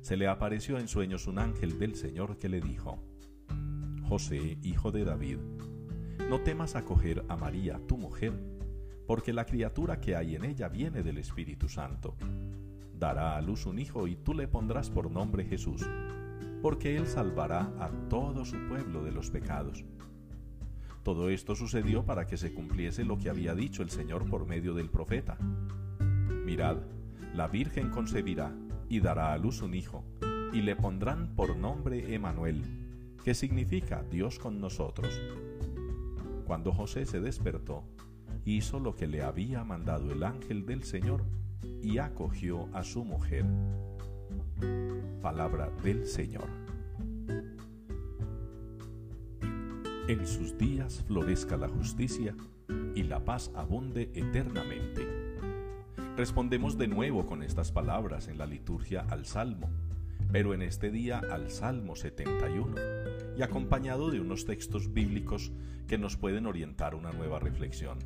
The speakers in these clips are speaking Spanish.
se le apareció en sueños un ángel del Señor que le dijo, José, hijo de David, no temas acoger a María, tu mujer, porque la criatura que hay en ella viene del Espíritu Santo. Dará a luz un hijo y tú le pondrás por nombre Jesús, porque él salvará a todo su pueblo de los pecados. Todo esto sucedió para que se cumpliese lo que había dicho el Señor por medio del profeta. Mirad, la Virgen concebirá y dará a luz un hijo, y le pondrán por nombre Emanuel, que significa Dios con nosotros. Cuando José se despertó, hizo lo que le había mandado el ángel del Señor y acogió a su mujer. Palabra del Señor. En sus días florezca la justicia y la paz abunde eternamente. Respondemos de nuevo con estas palabras en la liturgia al Salmo, pero en este día al Salmo 71, y acompañado de unos textos bíblicos que nos pueden orientar una nueva reflexión.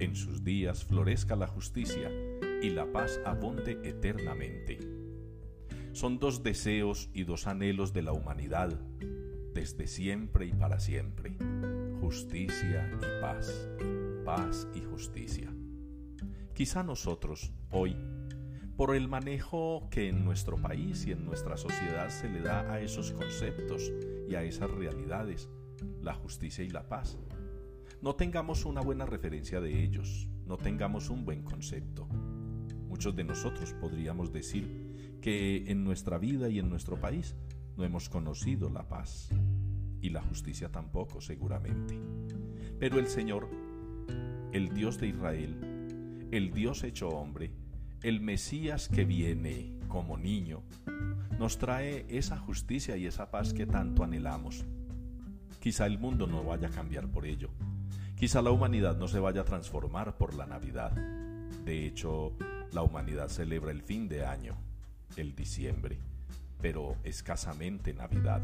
En sus días florezca la justicia y la paz abunde eternamente. Son dos deseos y dos anhelos de la humanidad, desde siempre y para siempre. Justicia y paz, paz y justicia. Quizá nosotros, hoy, por el manejo que en nuestro país y en nuestra sociedad se le da a esos conceptos y a esas realidades, la justicia y la paz, no tengamos una buena referencia de ellos, no tengamos un buen concepto. Muchos de nosotros podríamos decir que en nuestra vida y en nuestro país no hemos conocido la paz y la justicia tampoco seguramente. Pero el Señor, el Dios de Israel, el Dios hecho hombre, el Mesías que viene como niño, nos trae esa justicia y esa paz que tanto anhelamos. Quizá el mundo no vaya a cambiar por ello. Quizá la humanidad no se vaya a transformar por la Navidad. De hecho, la humanidad celebra el fin de año, el diciembre, pero escasamente Navidad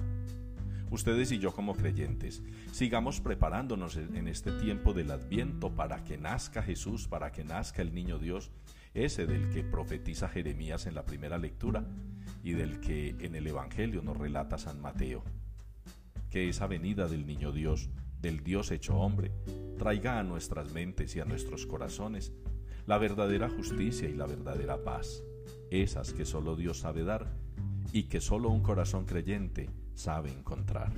ustedes y yo como creyentes, sigamos preparándonos en este tiempo del adviento para que nazca Jesús, para que nazca el niño Dios, ese del que profetiza Jeremías en la primera lectura y del que en el Evangelio nos relata San Mateo. Que esa venida del niño Dios, del Dios hecho hombre, traiga a nuestras mentes y a nuestros corazones la verdadera justicia y la verdadera paz, esas que solo Dios sabe dar y que solo un corazón creyente sabe encontrar.